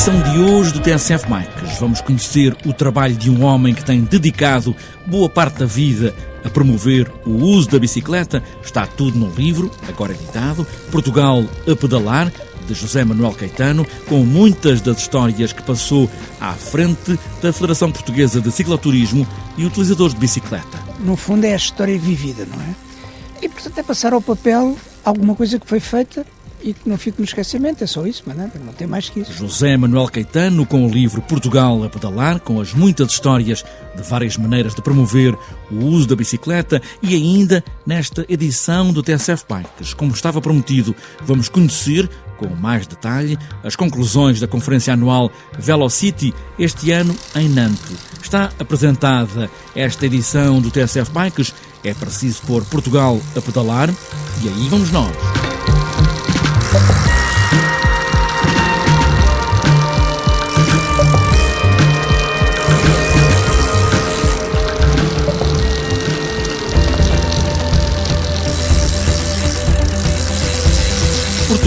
edição de hoje do TSF Bikes, vamos conhecer o trabalho de um homem que tem dedicado boa parte da vida a promover o uso da bicicleta. Está tudo no livro, agora editado, Portugal a Pedalar, de José Manuel Caetano, com muitas das histórias que passou à frente da Federação Portuguesa de Cicloturismo e utilizadores de bicicleta. No fundo é a história vivida, não é? E portanto é passar ao papel alguma coisa que foi feita e que não fique no esquecimento, é só isso, mas nada, não tem mais que isso. José Manuel Caetano, com o livro Portugal a Pedalar, com as muitas histórias de várias maneiras de promover o uso da bicicleta e ainda nesta edição do TSF Bikes. Como estava prometido, vamos conhecer com mais detalhe as conclusões da conferência anual Velocity este ano em Nantes. Está apresentada esta edição do TSF Bikes. É preciso pôr Portugal a pedalar e aí vamos nós.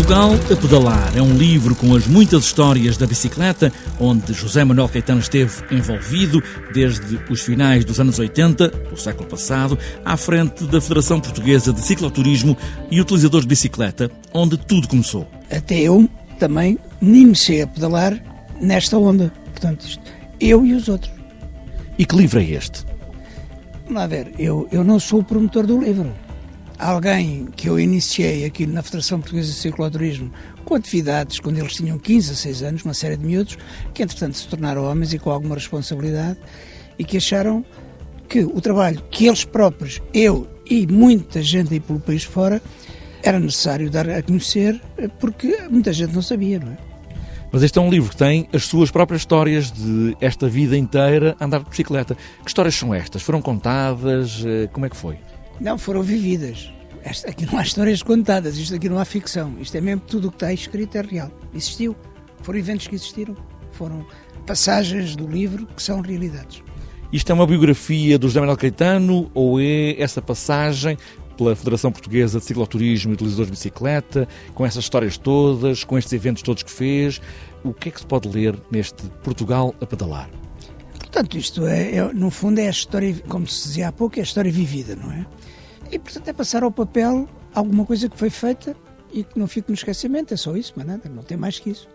Portugal a Pedalar é um livro com as muitas histórias da bicicleta, onde José Manuel Caetano esteve envolvido desde os finais dos anos 80 do século passado, à frente da Federação Portuguesa de Cicloturismo e utilizadores de bicicleta, onde tudo começou. Até eu também me iniciei a pedalar nesta onda. Portanto, isto, eu e os outros. E que livro é este? Vamos lá ver, eu, eu não sou o promotor do livro alguém que eu iniciei aqui na Federação Portuguesa de Cicloturismo com atividades quando eles tinham 15 a 6 anos, uma série de miúdos, que entretanto se tornaram homens e com alguma responsabilidade e que acharam que o trabalho que eles próprios, eu e muita gente aí pelo país fora, era necessário dar a conhecer porque muita gente não sabia, não é? Mas este é um livro que tem as suas próprias histórias de esta vida inteira a andar de bicicleta. Que histórias são estas? Foram contadas? Eh, como é que foi? Não, foram vividas. Esta, aqui não há histórias contadas, isto aqui não há ficção. Isto é mesmo tudo o que está escrito é real. Existiu. Foram eventos que existiram. Foram passagens do livro que são realidades. Isto é uma biografia do José Manuel Caetano ou é essa passagem pela Federação Portuguesa de Cicloturismo e Utilizadores de Bicicleta, com essas histórias todas, com estes eventos todos que fez? O que é que se pode ler neste Portugal a pedalar? Portanto, isto é, é, no fundo, é a história, como se dizia há pouco, é a história vivida, não é? E, portanto, é passar ao papel alguma coisa que foi feita e que não fique no esquecimento, é só isso, mas nada, não tem mais que isso.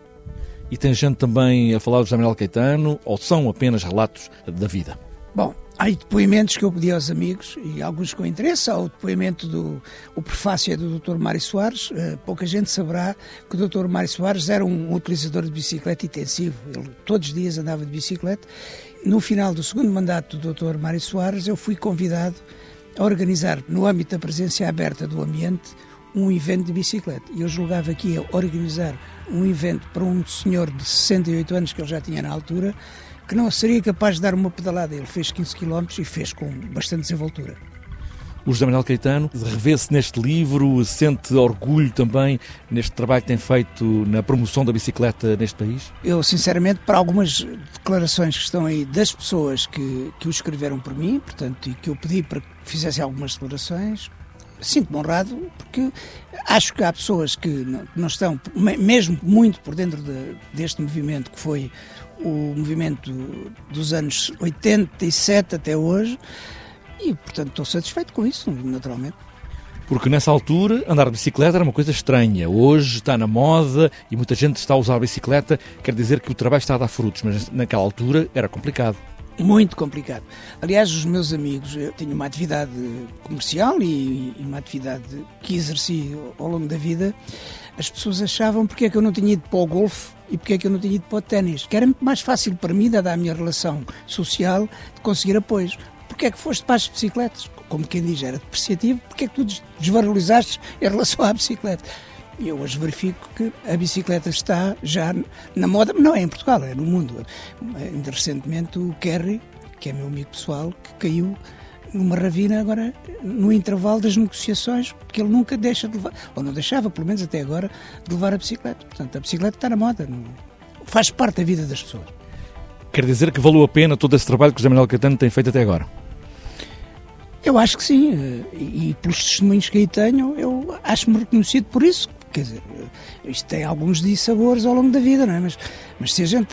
E tem gente também a falar do José Caetano, ou são apenas relatos da vida? Bom, há depoimentos que eu pedi aos amigos, e alguns com interesse. Há o depoimento do o prefácio é do Dr. Mário Soares. Uh, pouca gente saberá que o Dr. Mário Soares era um utilizador de bicicleta intensivo. Ele todos os dias andava de bicicleta. No final do segundo mandato do Dr. Mário Soares, eu fui convidado a organizar, no âmbito da presença aberta do ambiente, um evento de bicicleta. E eu julgava que ia organizar um evento para um senhor de 68 anos, que ele já tinha na altura, que não seria capaz de dar uma pedalada. Ele fez 15 km e fez com bastante desenvoltura. O José Manuel Caetano revê-se neste livro, sente orgulho também neste trabalho que tem feito na promoção da bicicleta neste país? Eu, sinceramente, para algumas declarações que estão aí das pessoas que, que o escreveram por mim, portanto, e que eu pedi para que fizessem algumas declarações, sinto-me honrado porque acho que há pessoas que não, não estão, mesmo muito por dentro de, deste movimento que foi o movimento dos anos 87 até hoje, e, portanto, estou satisfeito com isso, naturalmente. Porque nessa altura andar de bicicleta era uma coisa estranha. Hoje está na moda e muita gente está a usar a bicicleta. Quer dizer que o trabalho está a dar frutos, mas naquela altura era complicado. Muito complicado. Aliás, os meus amigos, eu tenho uma atividade comercial e, e uma atividade que exerci ao longo da vida. As pessoas achavam porque é que eu não tinha ido para o golfe e porque é que eu não tinha ido para o ténis. Que era muito mais fácil para mim, dada a minha relação social, de conseguir apoios porque é que foste para as bicicletas? Como quem diz, era depreciativo, porque é que tu desvalorizaste em relação à bicicleta? E eu hoje verifico que a bicicleta está já na moda, não é em Portugal, é no mundo. Ainda recentemente o Kerry, que é meu amigo pessoal, que caiu numa ravina agora no intervalo das negociações, porque ele nunca deixa de levar, ou não deixava, pelo menos até agora, de levar a bicicleta. Portanto, a bicicleta está na moda, faz parte da vida das pessoas. Quer dizer que valeu a pena todo esse trabalho que o José Manuel Caetano tem feito até agora? Eu acho que sim, e pelos testemunhos que aí tenho, eu acho-me reconhecido por isso, quer dizer, isto tem alguns dissabores ao longo da vida, não é? Mas, mas se a gente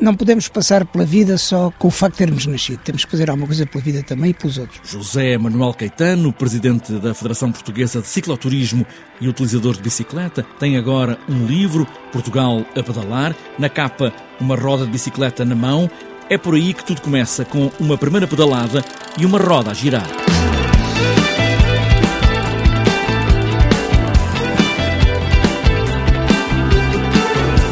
não podemos passar pela vida só com o facto de termos nascido. Temos que fazer alguma coisa pela vida também e pelos outros. José Manuel Caetano, presidente da Federação Portuguesa de Cicloturismo e utilizador de bicicleta, tem agora um livro, Portugal a Pedalar, na capa uma roda de bicicleta na mão. É por aí que tudo começa, com uma primeira pedalada e uma roda a girar.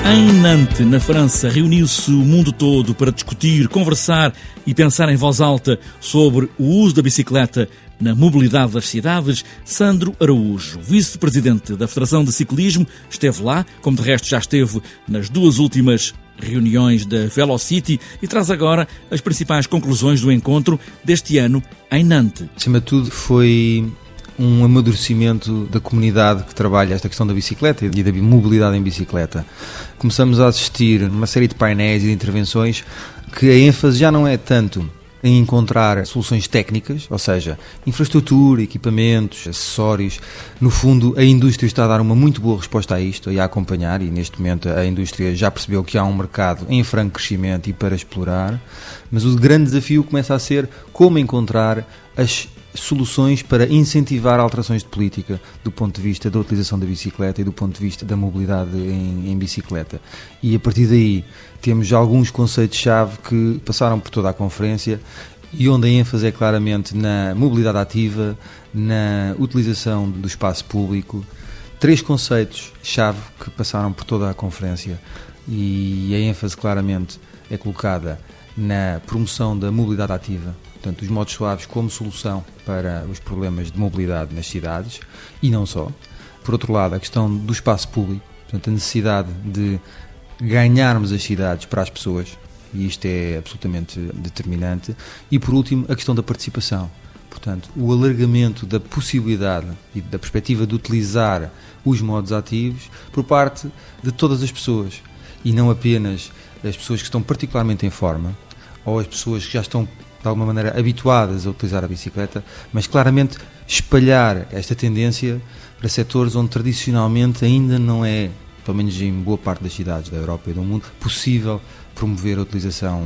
Em Nantes, na França, reuniu-se o mundo todo para discutir, conversar e pensar em voz alta sobre o uso da bicicleta na mobilidade das cidades. Sandro Araújo, vice-presidente da Federação de Ciclismo, esteve lá, como de resto já esteve nas duas últimas reuniões da Velocity e traz agora as principais conclusões do encontro deste ano em Nantes. Acima de tudo, foi um amadurecimento da comunidade que trabalha esta questão da bicicleta e da mobilidade em bicicleta. Começamos a assistir uma série de painéis e de intervenções que a ênfase já não é tanto em encontrar soluções técnicas, ou seja, infraestrutura, equipamentos, acessórios. No fundo, a indústria está a dar uma muito boa resposta a isto e a acompanhar, e neste momento a indústria já percebeu que há um mercado em franco crescimento e para explorar, mas o grande desafio começa a ser como encontrar as soluções para incentivar alterações de política do ponto de vista da utilização da bicicleta e do ponto de vista da mobilidade em, em bicicleta. E a partir daí temos alguns conceitos-chave que passaram por toda a conferência e onde a ênfase é claramente na mobilidade ativa, na utilização do espaço público. Três conceitos-chave que passaram por toda a conferência e a ênfase claramente é colocada na promoção da mobilidade ativa, portanto, os modos suaves como solução para os problemas de mobilidade nas cidades e não só. Por outro lado, a questão do espaço público, portanto, a necessidade de ganharmos as cidades para as pessoas, e isto é absolutamente determinante. E por último, a questão da participação. Portanto, o alargamento da possibilidade e da perspectiva de utilizar os modos ativos por parte de todas as pessoas e não apenas as pessoas que estão particularmente em forma ou as pessoas que já estão de alguma maneira habituadas a utilizar a bicicleta, mas claramente espalhar esta tendência para setores onde tradicionalmente ainda não é, pelo menos em boa parte das cidades da Europa e do mundo, possível promover a utilização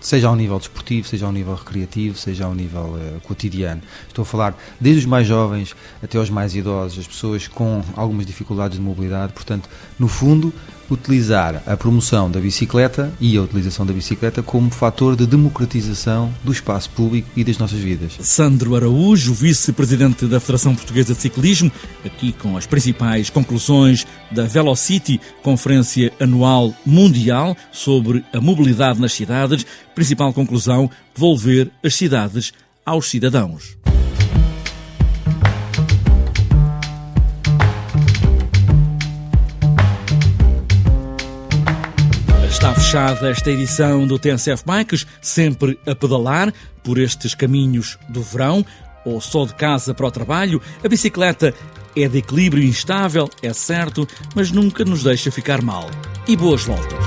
seja ao nível desportivo, seja ao nível recreativo, seja ao nível uh, cotidiano. Estou a falar desde os mais jovens até aos mais idosos, as pessoas com algumas dificuldades de mobilidade. Portanto, no fundo, utilizar a promoção da bicicleta e a utilização da bicicleta como fator de democratização do espaço público e das nossas vidas. Sandro Araújo, vice-presidente da Federação Portuguesa de Ciclismo, aqui com as principais conclusões da Velocity, conferência anual mundial sobre a mobilidade nas cidades. Principal conclusão: devolver as cidades aos cidadãos. Fechada esta edição do TNCF Bikes, sempre a pedalar por estes caminhos do verão ou só de casa para o trabalho. A bicicleta é de equilíbrio instável, é certo, mas nunca nos deixa ficar mal. E boas voltas!